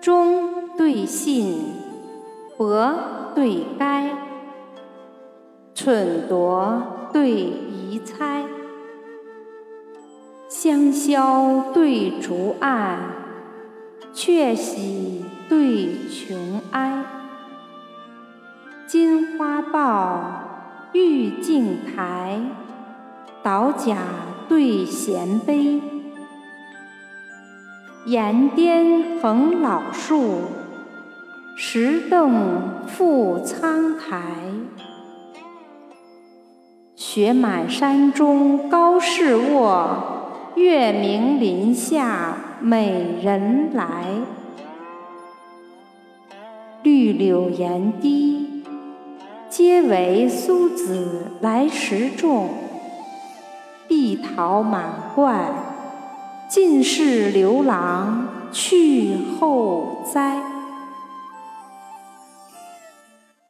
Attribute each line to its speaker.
Speaker 1: 忠对信，博对该，蠢夺对疑猜，香消对竹暗，却喜对琼哀。金花报，玉镜台，倒甲对衔杯。檐巅横老树，石凳覆苍苔。雪满山中高士卧，月明林下美人来。绿柳檐低，皆为苏子来时种。碧桃满冠。尽是刘郎去后栽。